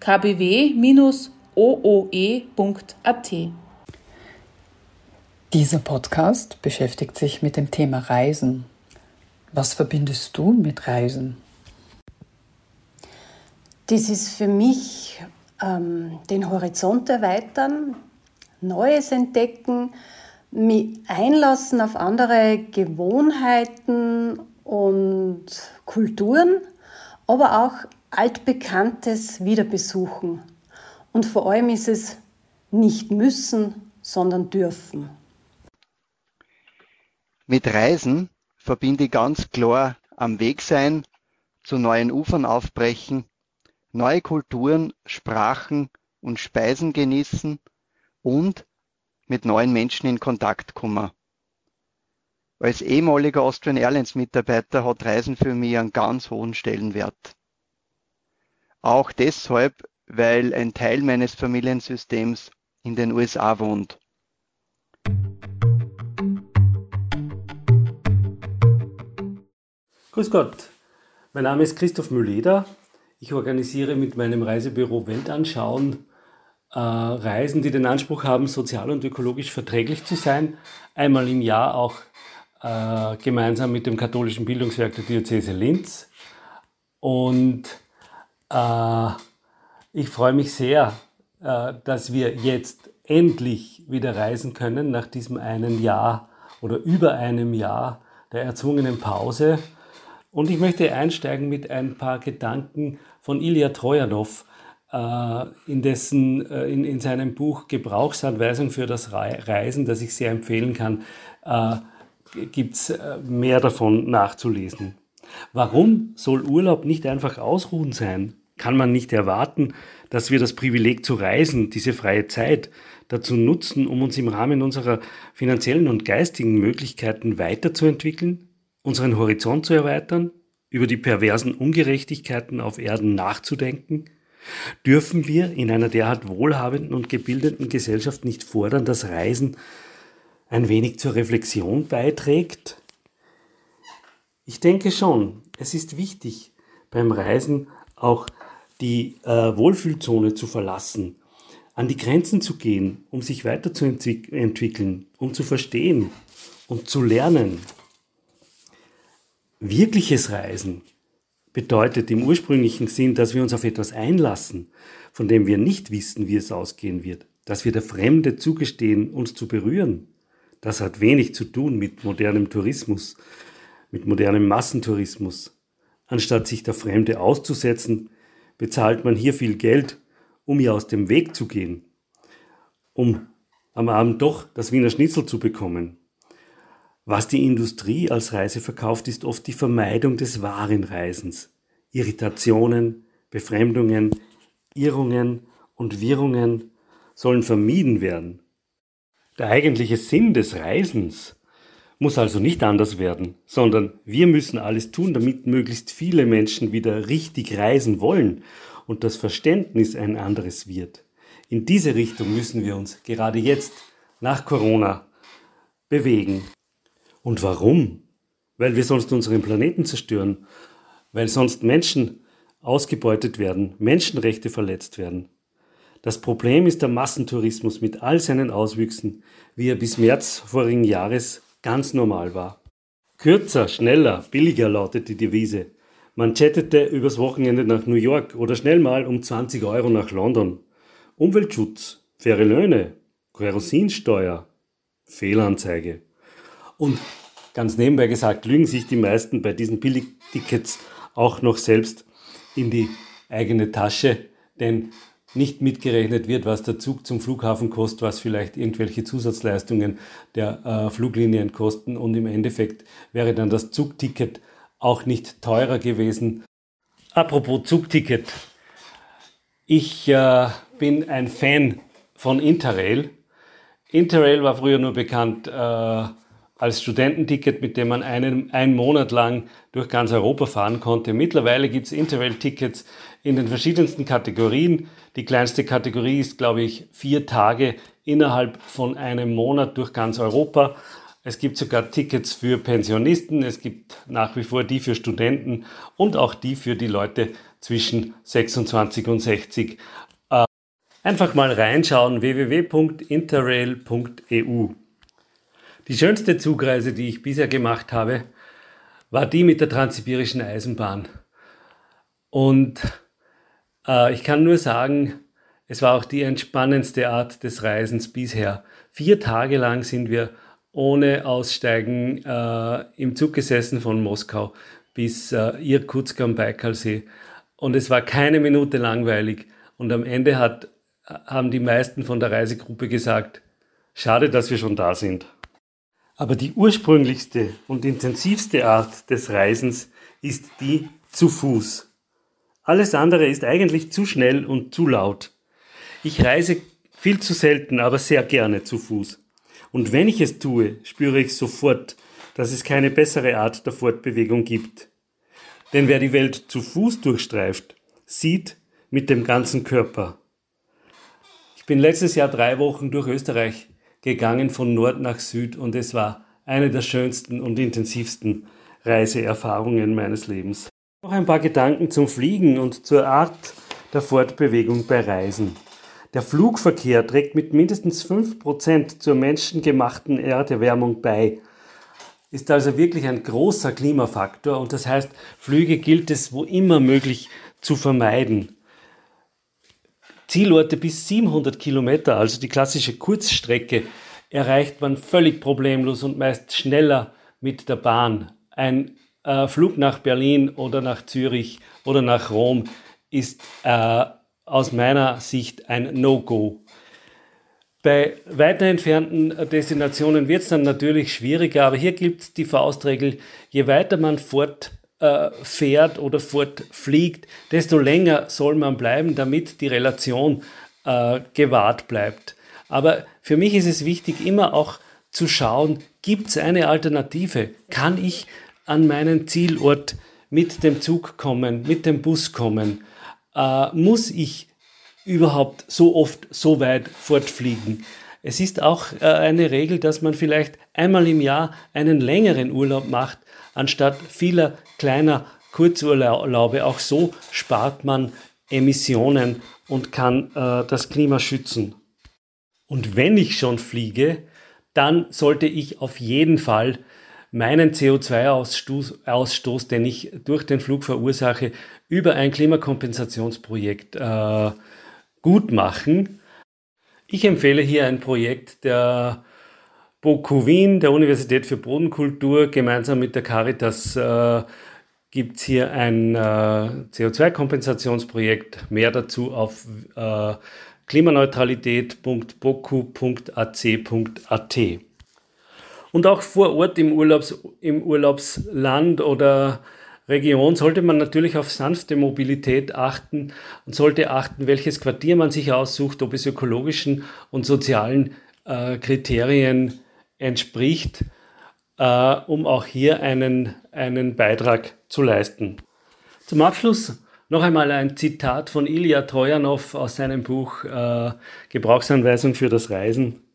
kbw-ooe.at. Dieser Podcast beschäftigt sich mit dem Thema Reisen. Was verbindest du mit Reisen? Das ist für mich ähm, den Horizont erweitern, Neues entdecken, mich einlassen auf andere Gewohnheiten und Kulturen, aber auch Altbekanntes wieder besuchen. Und vor allem ist es nicht müssen, sondern dürfen. Mit Reisen verbinde ich ganz klar am Weg sein, zu neuen Ufern aufbrechen, neue Kulturen, Sprachen und Speisen genießen und mit neuen Menschen in Kontakt kommen. Als ehemaliger Austrian Airlines Mitarbeiter hat Reisen für mich einen ganz hohen Stellenwert. Auch deshalb, weil ein Teil meines Familiensystems in den USA wohnt. Grüß Gott, mein Name ist Christoph Mülleder. Ich organisiere mit meinem Reisebüro Weltanschauen äh, Reisen, die den Anspruch haben, sozial und ökologisch verträglich zu sein. Einmal im Jahr auch äh, gemeinsam mit dem katholischen Bildungswerk der Diözese Linz. Und äh, ich freue mich sehr, äh, dass wir jetzt endlich wieder reisen können nach diesem einen Jahr oder über einem Jahr der erzwungenen Pause. Und ich möchte einsteigen mit ein paar Gedanken von Ilya Trojanow, äh, in, dessen, in, in seinem Buch Gebrauchsanweisung für das Reisen, das ich sehr empfehlen kann, gibt es mehr davon nachzulesen. Warum soll Urlaub nicht einfach Ausruhen sein? Kann man nicht erwarten, dass wir das Privileg zu reisen, diese freie Zeit, dazu nutzen, um uns im Rahmen unserer finanziellen und geistigen Möglichkeiten weiterzuentwickeln, unseren Horizont zu erweitern, über die perversen Ungerechtigkeiten auf Erden nachzudenken? Dürfen wir in einer derart wohlhabenden und gebildeten Gesellschaft nicht fordern, dass Reisen ein wenig zur Reflexion beiträgt? Ich denke schon, es ist wichtig, beim Reisen auch die äh, Wohlfühlzone zu verlassen, an die Grenzen zu gehen, um sich weiterzuentwickeln, um zu verstehen und zu lernen. Wirkliches Reisen bedeutet im ursprünglichen Sinn, dass wir uns auf etwas einlassen, von dem wir nicht wissen, wie es ausgehen wird, dass wir der Fremde zugestehen, uns zu berühren. Das hat wenig zu tun mit modernem Tourismus, mit modernem Massentourismus. Anstatt sich der Fremde auszusetzen, bezahlt man hier viel Geld, um ihr aus dem Weg zu gehen, um am Abend doch das Wiener Schnitzel zu bekommen. Was die Industrie als Reise verkauft, ist oft die Vermeidung des wahren Reisens. Irritationen, Befremdungen, Irrungen und Wirrungen sollen vermieden werden. Der eigentliche Sinn des Reisens muss also nicht anders werden, sondern wir müssen alles tun, damit möglichst viele Menschen wieder richtig reisen wollen und das Verständnis ein anderes wird. In diese Richtung müssen wir uns gerade jetzt nach Corona bewegen. Und warum? Weil wir sonst unseren Planeten zerstören, weil sonst Menschen ausgebeutet werden, Menschenrechte verletzt werden. Das Problem ist der Massentourismus mit all seinen Auswüchsen, wie er bis März vorigen Jahres ganz normal war. Kürzer, schneller, billiger lautet die Devise. Man chattete übers Wochenende nach New York oder schnell mal um 20 Euro nach London. Umweltschutz, faire Löhne, Kerosinsteuer, Fehlanzeige. Und ganz nebenbei gesagt, lügen sich die meisten bei diesen Billigtickets auch noch selbst in die eigene Tasche, denn nicht mitgerechnet wird, was der Zug zum Flughafen kostet, was vielleicht irgendwelche Zusatzleistungen der äh, Fluglinien kosten und im Endeffekt wäre dann das Zugticket auch nicht teurer gewesen. Apropos Zugticket. Ich äh, bin ein Fan von Interrail. Interrail war früher nur bekannt äh, als Studententicket, mit dem man einen, einen Monat lang durch ganz Europa fahren konnte. Mittlerweile gibt es Interrail-Tickets in den verschiedensten Kategorien. Die kleinste Kategorie ist, glaube ich, vier Tage innerhalb von einem Monat durch ganz Europa. Es gibt sogar Tickets für Pensionisten, es gibt nach wie vor die für Studenten und auch die für die Leute zwischen 26 und 60. Äh, einfach mal reinschauen www.interrail.eu. Die schönste Zugreise, die ich bisher gemacht habe, war die mit der Transsibirischen Eisenbahn. Und äh, ich kann nur sagen, es war auch die entspannendste Art des Reisens bisher. Vier Tage lang sind wir ohne Aussteigen äh, im Zug gesessen von Moskau bis äh, Irkutsk am Baikalsee. Und es war keine Minute langweilig. Und am Ende hat, haben die meisten von der Reisegruppe gesagt, schade, dass wir schon da sind. Aber die ursprünglichste und intensivste Art des Reisens ist die zu Fuß. Alles andere ist eigentlich zu schnell und zu laut. Ich reise viel zu selten, aber sehr gerne zu Fuß. Und wenn ich es tue, spüre ich sofort, dass es keine bessere Art der Fortbewegung gibt. Denn wer die Welt zu Fuß durchstreift, sieht mit dem ganzen Körper. Ich bin letztes Jahr drei Wochen durch Österreich gegangen von Nord nach Süd und es war eine der schönsten und intensivsten Reiseerfahrungen meines Lebens. Noch ein paar Gedanken zum Fliegen und zur Art der Fortbewegung bei Reisen. Der Flugverkehr trägt mit mindestens 5% zur menschengemachten Erderwärmung bei. Ist also wirklich ein großer Klimafaktor und das heißt, Flüge gilt es wo immer möglich zu vermeiden. Zielorte bis 700 Kilometer, also die klassische Kurzstrecke, erreicht man völlig problemlos und meist schneller mit der Bahn. Ein äh, Flug nach Berlin oder nach Zürich oder nach Rom ist äh, aus meiner Sicht ein No-Go. Bei weiter entfernten Destinationen wird es dann natürlich schwieriger, aber hier gilt die Faustregel, je weiter man fortfährt äh, oder fortfliegt, desto länger soll man bleiben, damit die Relation äh, gewahrt bleibt. Aber für mich ist es wichtig, immer auch zu schauen, gibt es eine Alternative? Kann ich an meinen Zielort mit dem Zug kommen, mit dem Bus kommen? äh, muss ich überhaupt so oft so weit fortfliegen? Es ist auch äh, eine Regel, dass man vielleicht einmal im Jahr einen längeren Urlaub macht, anstatt vieler kleiner Kurzurlaube. Auch so spart man Emissionen und kann äh, das Klima schützen. Und wenn ich schon fliege, dann sollte ich auf jeden Fall meinen CO2-Ausstoß, den ich durch den Flug verursache, über ein Klimakompensationsprojekt äh, gut machen. Ich empfehle hier ein Projekt der BOKU Wien, der Universität für Bodenkultur, gemeinsam mit der Caritas äh, gibt es hier ein äh, CO2-Kompensationsprojekt. Mehr dazu auf äh, klimaneutralität.boku.ac.at. Und auch vor Ort im, Urlaubs, im Urlaubsland oder Region sollte man natürlich auf sanfte Mobilität achten und sollte achten, welches Quartier man sich aussucht, ob es ökologischen und sozialen äh, Kriterien entspricht, äh, um auch hier einen, einen Beitrag zu leisten. Zum Abschluss noch einmal ein Zitat von Ilya Trojanow aus seinem Buch äh, Gebrauchsanweisung für das Reisen.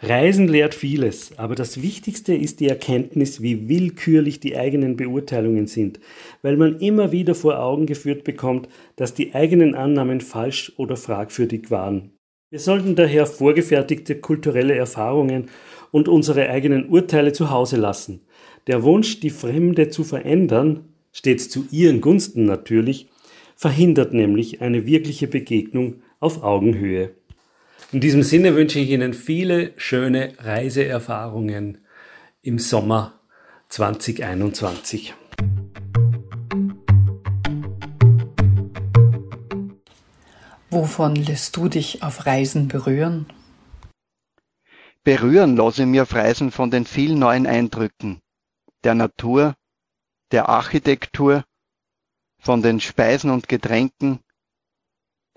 Reisen lehrt vieles, aber das Wichtigste ist die Erkenntnis, wie willkürlich die eigenen Beurteilungen sind, weil man immer wieder vor Augen geführt bekommt, dass die eigenen Annahmen falsch oder fragwürdig waren. Wir sollten daher vorgefertigte kulturelle Erfahrungen und unsere eigenen Urteile zu Hause lassen. Der Wunsch, die Fremde zu verändern, stets zu ihren Gunsten natürlich, verhindert nämlich eine wirkliche Begegnung auf Augenhöhe. In diesem Sinne wünsche ich Ihnen viele schöne Reiseerfahrungen im Sommer 2021. Wovon lässt du dich auf Reisen berühren? Berühren lasse ich mir auf Reisen von den vielen neuen Eindrücken der Natur, der Architektur, von den Speisen und Getränken,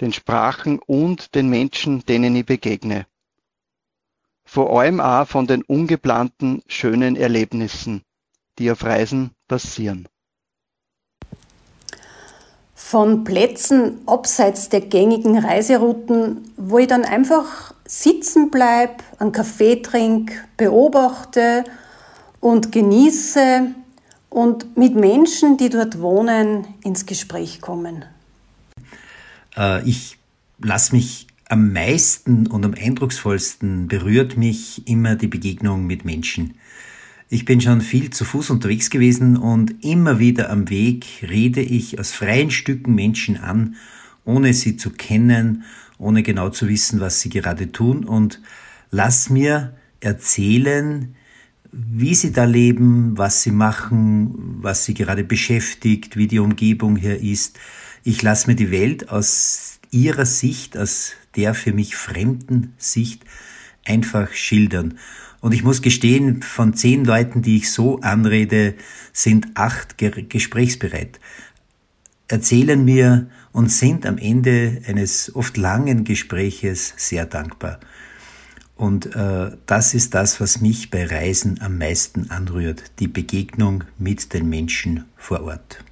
den Sprachen und den Menschen, denen ich begegne. Vor allem auch von den ungeplanten, schönen Erlebnissen, die auf Reisen passieren. Von Plätzen abseits der gängigen Reiserouten, wo ich dann einfach sitzen bleibe, einen Kaffee trinke, beobachte und genieße und mit Menschen, die dort wohnen, ins Gespräch kommen. Äh, ich lasse mich am meisten und am eindrucksvollsten berührt mich immer die Begegnung mit Menschen. Ich bin schon viel zu Fuß unterwegs gewesen und immer wieder am Weg rede ich aus freien Stücken Menschen an, ohne sie zu kennen, ohne genau zu wissen, was sie gerade tun und lass mir erzählen, wie sie da leben, was sie machen, was sie gerade beschäftigt, wie die Umgebung hier ist. Ich lasse mir die Welt aus ihrer Sicht, aus der für mich fremden Sicht einfach schildern. Und ich muss gestehen, von zehn Leuten, die ich so anrede, sind acht gesprächsbereit, erzählen mir und sind am Ende eines oft langen Gespräches sehr dankbar. Und äh, das ist das, was mich bei Reisen am meisten anrührt, die Begegnung mit den Menschen vor Ort.